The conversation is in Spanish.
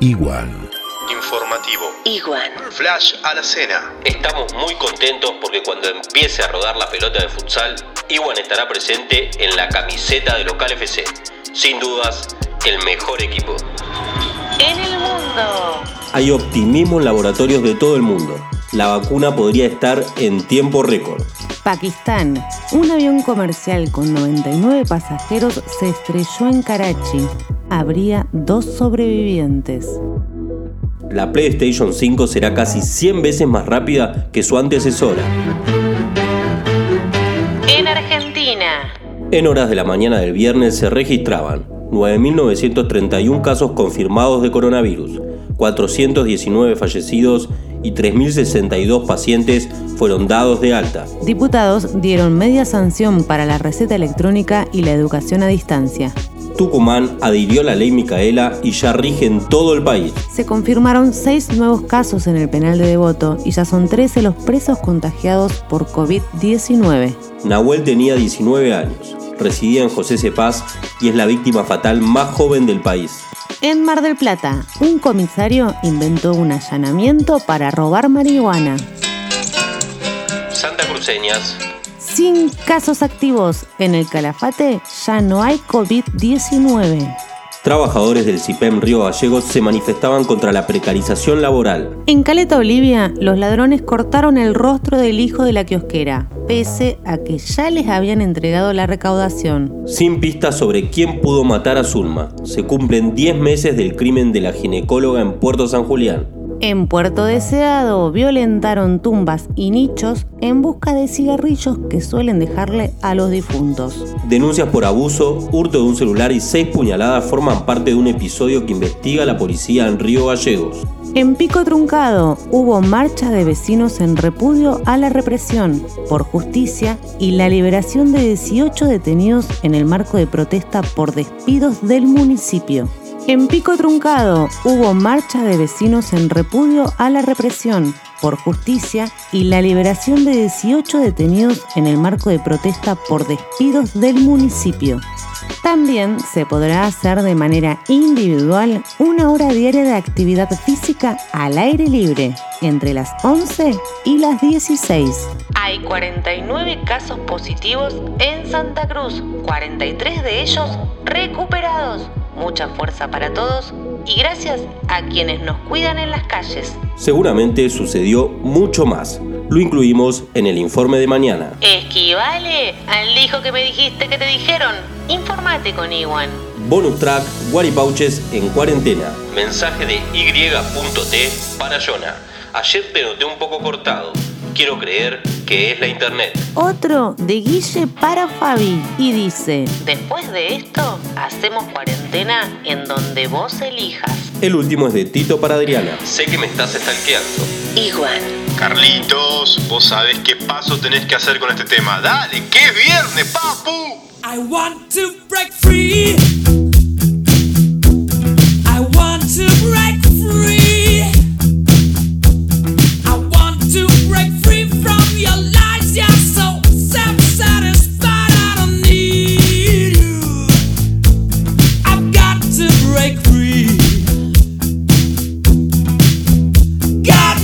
Igual. Informativo. Igual. Flash a la cena. Estamos muy contentos porque cuando empiece a rodar la pelota de futsal, Iwan estará presente en la camiseta de Local FC. Sin dudas, el mejor equipo. En el mundo. Hay optimismo en laboratorios de todo el mundo. La vacuna podría estar en tiempo récord. Pakistán. Un avión comercial con 99 pasajeros se estrelló en Karachi. Habría dos sobrevivientes. La PlayStation 5 será casi 100 veces más rápida que su antecesora. En Argentina. En horas de la mañana del viernes se registraban 9.931 casos confirmados de coronavirus, 419 fallecidos y 3.062 pacientes fueron dados de alta. Diputados dieron media sanción para la receta electrónica y la educación a distancia. Tucumán adhirió la ley Micaela y ya rige en todo el país. Se confirmaron seis nuevos casos en el penal de Devoto y ya son 13 los presos contagiados por COVID-19. Nahuel tenía 19 años, residía en José Cepaz y es la víctima fatal más joven del país. En Mar del Plata, un comisario inventó un allanamiento para robar marihuana. Santa Cruceñas. Sin casos activos en el Calafate, ya no hay COVID-19. Trabajadores del CIPEM Río Gallegos se manifestaban contra la precarización laboral. En Caleta Olivia, los ladrones cortaron el rostro del hijo de la kiosquera, pese a que ya les habían entregado la recaudación. Sin pistas sobre quién pudo matar a Zulma, se cumplen 10 meses del crimen de la ginecóloga en Puerto San Julián. En Puerto Deseado violentaron tumbas y nichos en busca de cigarrillos que suelen dejarle a los difuntos. Denuncias por abuso, hurto de un celular y seis puñaladas forman parte de un episodio que investiga la policía en Río Gallegos. En Pico Truncado hubo marcha de vecinos en repudio a la represión por justicia y la liberación de 18 detenidos en el marco de protesta por despidos del municipio. En Pico Truncado hubo marcha de vecinos en repudio a la represión por justicia y la liberación de 18 detenidos en el marco de protesta por despidos del municipio. También se podrá hacer de manera individual una hora diaria de actividad física al aire libre entre las 11 y las 16. Hay 49 casos positivos en Santa Cruz, 43 de ellos recuperados. Mucha fuerza para todos y gracias a quienes nos cuidan en las calles. Seguramente sucedió mucho más. Lo incluimos en el informe de mañana. Esquivale al hijo que me dijiste que te dijeron. Informate con Iwan. Bonus track, Guaripauches en cuarentena. Mensaje de Y.T para Jonah. Ayer te noté un poco cortado. Quiero creer que es la internet. Otro de Guille para Fabi y dice, Después de esto, hacemos cuarentena en donde vos elijas. El último es de Tito para Adriana. Sé que me estás stalkeando. Igual. Carlitos, vos sabés qué paso tenés que hacer con este tema. Dale, que es viernes, papu. I want to break free. I want to break free. Got